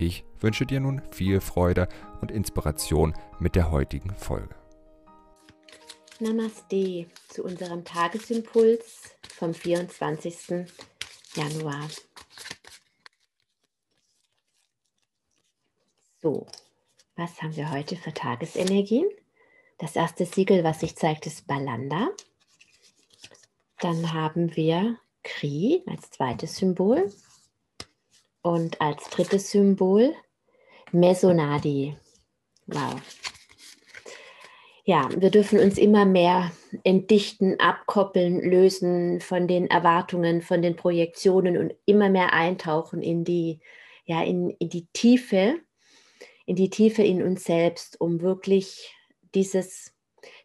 Ich wünsche dir nun viel Freude und Inspiration mit der heutigen Folge. Namaste zu unserem Tagesimpuls vom 24. Januar. So, was haben wir heute für Tagesenergien? Das erste Siegel, was sich zeigt, ist Balanda. Dann haben wir Kri als zweites Symbol. Und als drittes Symbol Mesonadi. Wow. Ja, wir dürfen uns immer mehr entdichten, abkoppeln, lösen von den Erwartungen, von den Projektionen und immer mehr eintauchen in die, ja, in, in die Tiefe, in die Tiefe in uns selbst, um wirklich dieses,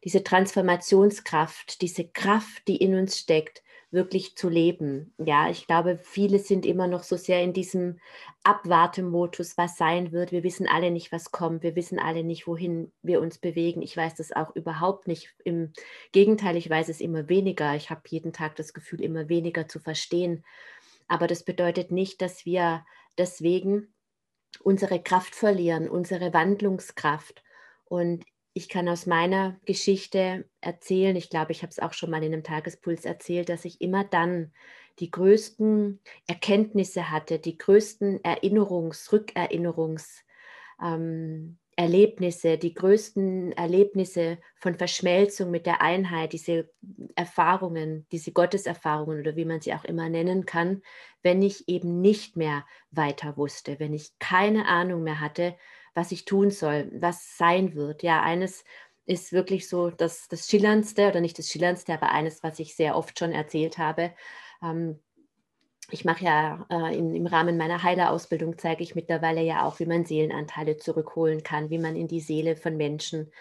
diese Transformationskraft, diese Kraft, die in uns steckt, wirklich zu leben. Ja, ich glaube, viele sind immer noch so sehr in diesem Abwartemodus, was sein wird. Wir wissen alle nicht, was kommt. Wir wissen alle nicht, wohin wir uns bewegen. Ich weiß das auch überhaupt nicht. Im Gegenteil, ich weiß es immer weniger. Ich habe jeden Tag das Gefühl, immer weniger zu verstehen. Aber das bedeutet nicht, dass wir deswegen unsere Kraft verlieren, unsere Wandlungskraft. Und ich kann aus meiner Geschichte erzählen, ich glaube, ich habe es auch schon mal in einem Tagespuls erzählt, dass ich immer dann die größten Erkenntnisse hatte, die größten Erinnerungs-, Rückerinnerungserlebnisse, ähm, die größten Erlebnisse von Verschmelzung mit der Einheit, diese Erfahrungen, diese Gotteserfahrungen oder wie man sie auch immer nennen kann, wenn ich eben nicht mehr weiter wusste, wenn ich keine Ahnung mehr hatte, was ich tun soll, was sein wird. Ja, eines ist wirklich so das, das Schillerndste, oder nicht das Schillerndste, aber eines, was ich sehr oft schon erzählt habe. Ähm, ich mache ja äh, in, im Rahmen meiner Heilerausbildung, zeige ich mittlerweile ja auch, wie man Seelenanteile zurückholen kann, wie man in die Seele von Menschen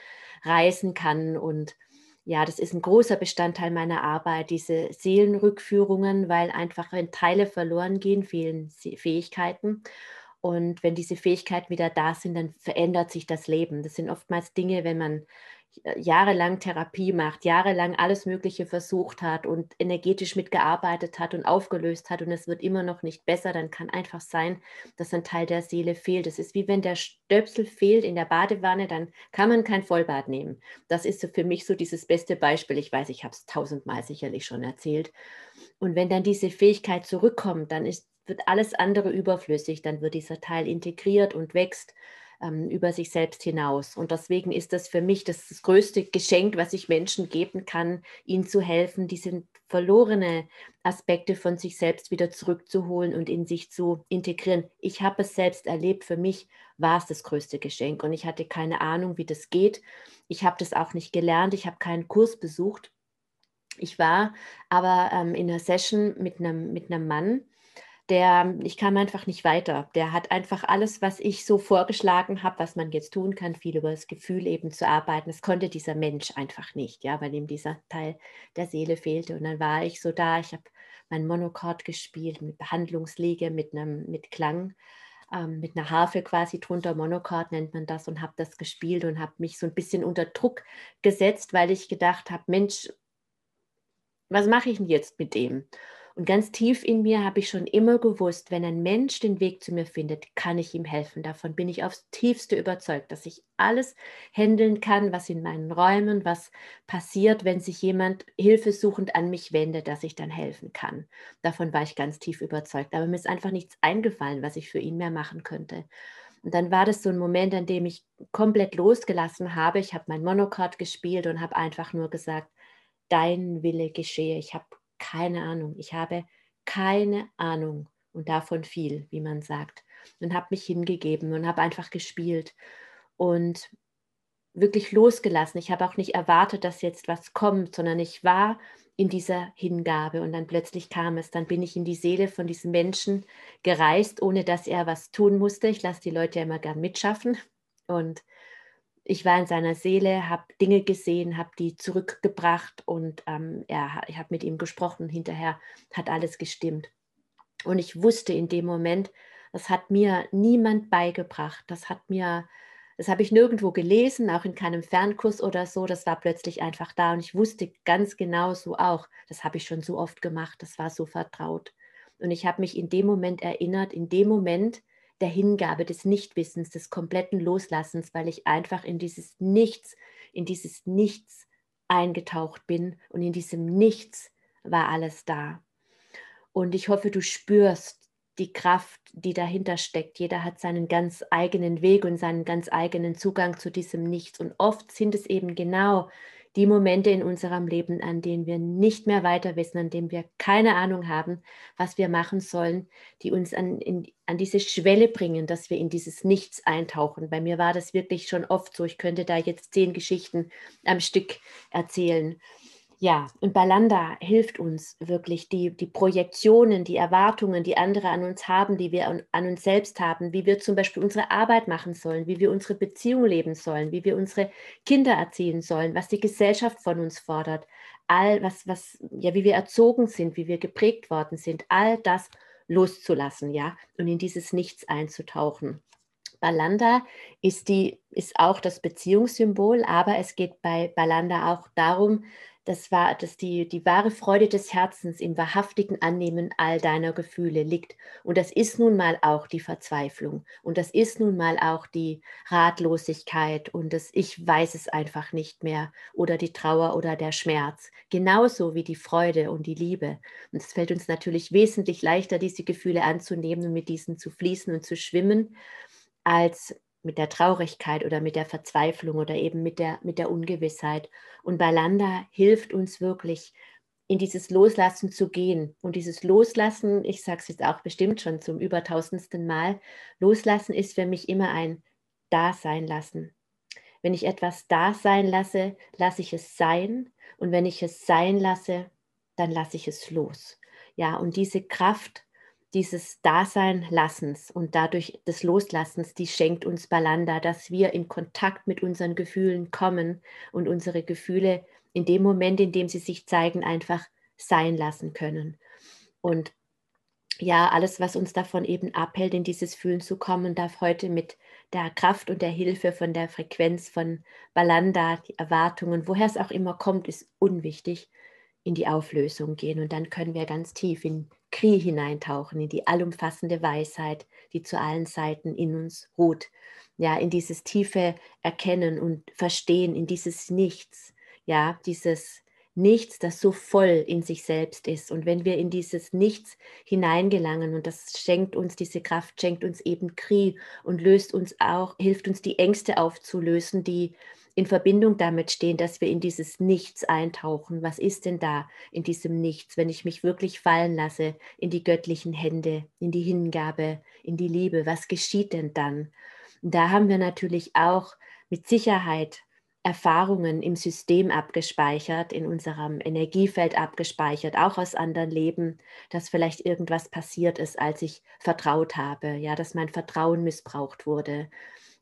reisen kann. Und ja, das ist ein großer Bestandteil meiner Arbeit, diese Seelenrückführungen, weil einfach wenn Teile verloren gehen, fehlen Fähigkeiten. Und wenn diese Fähigkeiten wieder da sind, dann verändert sich das Leben. Das sind oftmals Dinge, wenn man äh, jahrelang Therapie macht, jahrelang alles Mögliche versucht hat und energetisch mitgearbeitet hat und aufgelöst hat und es wird immer noch nicht besser, dann kann einfach sein, dass ein Teil der Seele fehlt. Es ist wie wenn der Stöpsel fehlt in der Badewanne, dann kann man kein Vollbad nehmen. Das ist so für mich so dieses beste Beispiel. Ich weiß, ich habe es tausendmal sicherlich schon erzählt. Und wenn dann diese Fähigkeit zurückkommt, dann ist wird alles andere überflüssig, dann wird dieser Teil integriert und wächst ähm, über sich selbst hinaus. Und deswegen ist das für mich das, größte Geschenk, was ich Menschen geben kann, ihnen zu helfen, diese verlorene Aspekte von sich selbst wieder zurückzuholen und in sich zu integrieren. Ich habe es selbst erlebt, für mich war es das größte Geschenk und ich hatte keine Ahnung, wie das geht. Ich habe das auch nicht gelernt, ich habe keinen Kurs besucht. Ich war aber ähm, in einer Session mit einem, mit einem Mann, der, ich kam einfach nicht weiter. Der hat einfach alles, was ich so vorgeschlagen habe, was man jetzt tun kann, viel über das Gefühl eben zu arbeiten. Das konnte dieser Mensch einfach nicht, ja, weil ihm dieser Teil der Seele fehlte. Und dann war ich so da, ich habe mein Monochord gespielt mit Behandlungsliege, mit einem, mit Klang, ähm, mit einer Harfe quasi drunter, Monochord nennt man das, und habe das gespielt und habe mich so ein bisschen unter Druck gesetzt, weil ich gedacht habe, Mensch, was mache ich denn jetzt mit dem? Und ganz tief in mir habe ich schon immer gewusst, wenn ein Mensch den Weg zu mir findet, kann ich ihm helfen. Davon bin ich aufs tiefste überzeugt, dass ich alles handeln kann, was in meinen Räumen, was passiert, wenn sich jemand hilfesuchend an mich wendet, dass ich dann helfen kann. Davon war ich ganz tief überzeugt. Aber mir ist einfach nichts eingefallen, was ich für ihn mehr machen könnte. Und dann war das so ein Moment, an dem ich komplett losgelassen habe. Ich habe mein Monochord gespielt und habe einfach nur gesagt, dein Wille geschehe. Ich habe keine Ahnung. Ich habe keine Ahnung und davon viel, wie man sagt. Und habe mich hingegeben und habe einfach gespielt und wirklich losgelassen. Ich habe auch nicht erwartet, dass jetzt was kommt, sondern ich war in dieser Hingabe. Und dann plötzlich kam es, dann bin ich in die Seele von diesem Menschen gereist, ohne dass er was tun musste. Ich lasse die Leute ja immer gern mitschaffen. Und ich war in seiner Seele, habe Dinge gesehen, habe die zurückgebracht und ähm, er, ich habe mit ihm gesprochen. Hinterher hat alles gestimmt. Und ich wusste in dem Moment, das hat mir niemand beigebracht. Das hat mir das habe ich nirgendwo gelesen, auch in keinem Fernkurs oder so. Das war plötzlich einfach da und ich wusste ganz genau so auch, das habe ich schon so oft gemacht, das war so vertraut. Und ich habe mich in dem Moment erinnert, in dem Moment der Hingabe, des Nichtwissens, des kompletten Loslassens, weil ich einfach in dieses Nichts, in dieses Nichts eingetaucht bin und in diesem Nichts war alles da. Und ich hoffe, du spürst die Kraft, die dahinter steckt. Jeder hat seinen ganz eigenen Weg und seinen ganz eigenen Zugang zu diesem Nichts. Und oft sind es eben genau die Momente in unserem Leben, an denen wir nicht mehr weiter wissen, an denen wir keine Ahnung haben, was wir machen sollen, die uns an, in, an diese Schwelle bringen, dass wir in dieses Nichts eintauchen. Bei mir war das wirklich schon oft so. Ich könnte da jetzt zehn Geschichten am Stück erzählen. Ja, und Balanda hilft uns wirklich, die, die Projektionen, die Erwartungen, die andere an uns haben, die wir an, an, uns selbst haben, wie wir zum Beispiel unsere Arbeit machen sollen, wie wir unsere Beziehung leben sollen, wie wir unsere Kinder erziehen sollen, was die Gesellschaft von uns fordert, all was, was, ja, wie wir erzogen sind, wie wir geprägt worden sind, all das loszulassen, ja, und in dieses Nichts einzutauchen. Balanda ist, die, ist auch das Beziehungssymbol, aber es geht bei Balanda auch darum, das war, dass die, die wahre Freude des Herzens im wahrhaftigen Annehmen all deiner Gefühle liegt. Und das ist nun mal auch die Verzweiflung. Und das ist nun mal auch die Ratlosigkeit und das Ich weiß es einfach nicht mehr oder die Trauer oder der Schmerz. Genauso wie die Freude und die Liebe. Und es fällt uns natürlich wesentlich leichter, diese Gefühle anzunehmen und mit diesen zu fließen und zu schwimmen, als mit der Traurigkeit oder mit der Verzweiflung oder eben mit der, mit der Ungewissheit. Und Balanda hilft uns wirklich, in dieses Loslassen zu gehen. Und dieses Loslassen, ich sage es jetzt auch bestimmt schon zum übertausendsten Mal, Loslassen ist für mich immer ein Dasein lassen. Wenn ich etwas da sein lasse, lasse ich es sein. Und wenn ich es sein lasse, dann lasse ich es los. Ja, und diese Kraft dieses Dasein-Lassens und dadurch des Loslassens, die schenkt uns Balanda, dass wir in Kontakt mit unseren Gefühlen kommen und unsere Gefühle in dem Moment, in dem sie sich zeigen, einfach sein lassen können. Und ja, alles, was uns davon eben abhält, in dieses Fühlen zu kommen, darf heute mit der Kraft und der Hilfe von der Frequenz von Balanda, die Erwartungen, woher es auch immer kommt, ist unwichtig, in die Auflösung gehen. Und dann können wir ganz tief in Kri hineintauchen, in die allumfassende Weisheit, die zu allen Seiten in uns ruht. Ja, in dieses tiefe Erkennen und Verstehen, in dieses Nichts. Ja, dieses Nichts, das so voll in sich selbst ist. Und wenn wir in dieses Nichts hineingelangen, und das schenkt uns diese Kraft, schenkt uns eben Kri und löst uns auch, hilft uns die Ängste aufzulösen, die in Verbindung damit stehen, dass wir in dieses Nichts eintauchen. Was ist denn da in diesem Nichts, wenn ich mich wirklich fallen lasse in die göttlichen Hände, in die Hingabe, in die Liebe? Was geschieht denn dann? Da haben wir natürlich auch mit Sicherheit Erfahrungen im System abgespeichert, in unserem Energiefeld abgespeichert, auch aus anderen Leben, dass vielleicht irgendwas passiert ist, als ich vertraut habe, ja, dass mein Vertrauen missbraucht wurde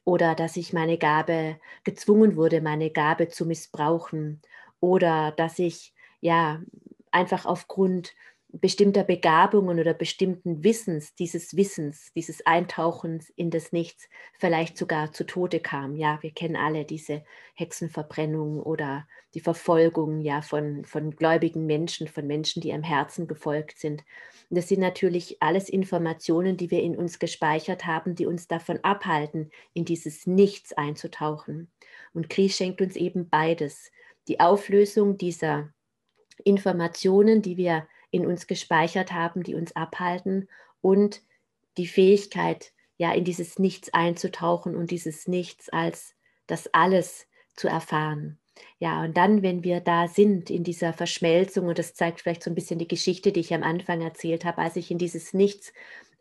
oder dass ich meine Gabe gezwungen wurde, meine Gabe zu missbrauchen oder dass ich ja einfach aufgrund bestimmter Begabungen oder bestimmten Wissens, dieses Wissens, dieses Eintauchens in das Nichts vielleicht sogar zu Tode kam. Ja, wir kennen alle diese Hexenverbrennung oder die Verfolgung ja von, von gläubigen Menschen, von Menschen, die am Herzen gefolgt sind. Und das sind natürlich alles Informationen, die wir in uns gespeichert haben, die uns davon abhalten, in dieses Nichts einzutauchen. Und Kri schenkt uns eben beides. Die Auflösung dieser Informationen, die wir in uns gespeichert haben, die uns abhalten und die Fähigkeit, ja, in dieses Nichts einzutauchen und dieses Nichts als das Alles zu erfahren. Ja, und dann, wenn wir da sind in dieser Verschmelzung, und das zeigt vielleicht so ein bisschen die Geschichte, die ich am Anfang erzählt habe, als ich in dieses Nichts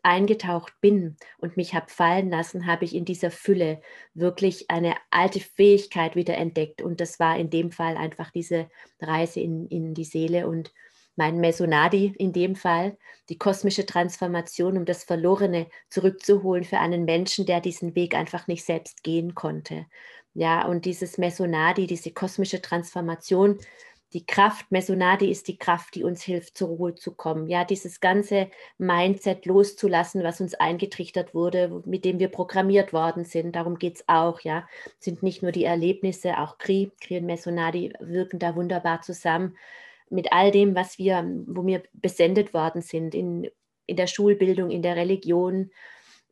eingetaucht bin und mich habe fallen lassen, habe ich in dieser Fülle wirklich eine alte Fähigkeit wieder entdeckt. Und das war in dem Fall einfach diese Reise in, in die Seele und mein Mesonadi in dem Fall, die kosmische Transformation, um das Verlorene zurückzuholen für einen Menschen, der diesen Weg einfach nicht selbst gehen konnte. Ja, und dieses Mesonadi, diese kosmische Transformation, die Kraft, Mesonadi ist die Kraft, die uns hilft, zur Ruhe zu kommen. Ja, dieses ganze Mindset loszulassen, was uns eingetrichtert wurde, mit dem wir programmiert worden sind. Darum geht es auch, ja. Sind nicht nur die Erlebnisse, auch Kri, Kri und Mesonadi wirken da wunderbar zusammen mit all dem, was wir, wo wir besendet worden sind, in, in der Schulbildung, in der Religion,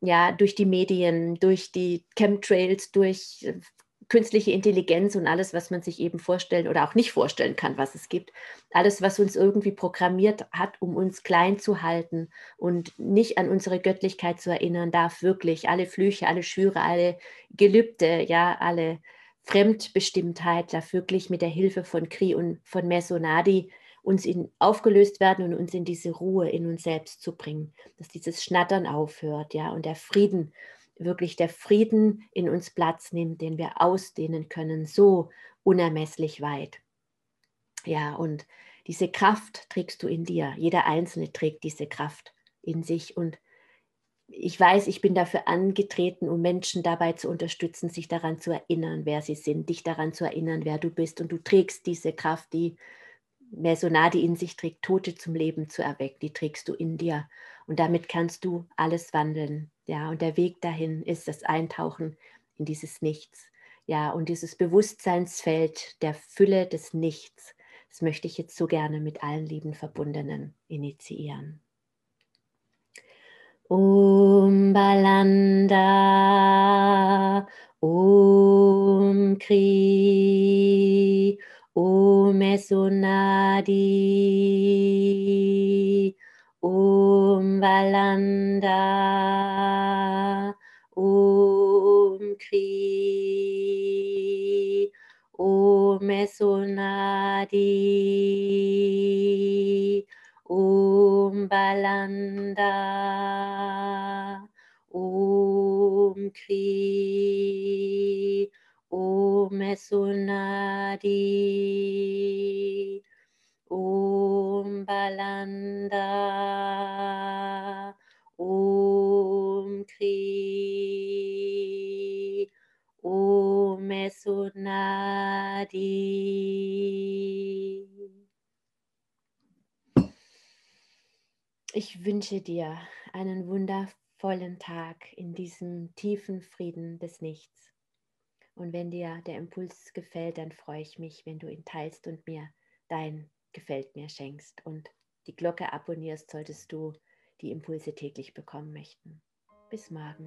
ja, durch die Medien, durch die Chemtrails, durch äh, künstliche Intelligenz und alles, was man sich eben vorstellen oder auch nicht vorstellen kann, was es gibt. Alles, was uns irgendwie programmiert hat, um uns klein zu halten und nicht an unsere Göttlichkeit zu erinnern, darf wirklich alle Flüche, alle Schwüre, alle Gelübde, ja, alle Fremdbestimmtheit darf wirklich mit der Hilfe von Kri und von Mesonadi uns in, aufgelöst werden und uns in diese Ruhe in uns selbst zu bringen, dass dieses Schnattern aufhört, ja, und der Frieden, wirklich der Frieden in uns Platz nimmt, den wir ausdehnen können, so unermesslich weit. Ja, und diese Kraft trägst du in dir. Jeder Einzelne trägt diese Kraft in sich und ich weiß, ich bin dafür angetreten, um Menschen dabei zu unterstützen, sich daran zu erinnern, wer sie sind, dich daran zu erinnern, wer du bist. Und du trägst diese Kraft, die Mesonadi in sich trägt, Tote zum Leben zu erwecken, die trägst du in dir. Und damit kannst du alles wandeln. Ja, und der Weg dahin ist das Eintauchen in dieses Nichts. Ja, und dieses Bewusstseinsfeld der Fülle des Nichts, das möchte ich jetzt so gerne mit allen lieben Verbundenen initiieren. Om Balanda, Om Kri, Om Esonadi, Om Balanda, Om Kri, Om Esonadi, Om Balanda, Om Kri, Om Esunadi, Om Balanda, Kri, Om Esunadi. Ich wünsche dir einen wundervollen Tag in diesem tiefen Frieden des Nichts. Und wenn dir der Impuls gefällt, dann freue ich mich, wenn du ihn teilst und mir dein Gefällt mir schenkst und die Glocke abonnierst, solltest du die Impulse täglich bekommen möchten. Bis morgen.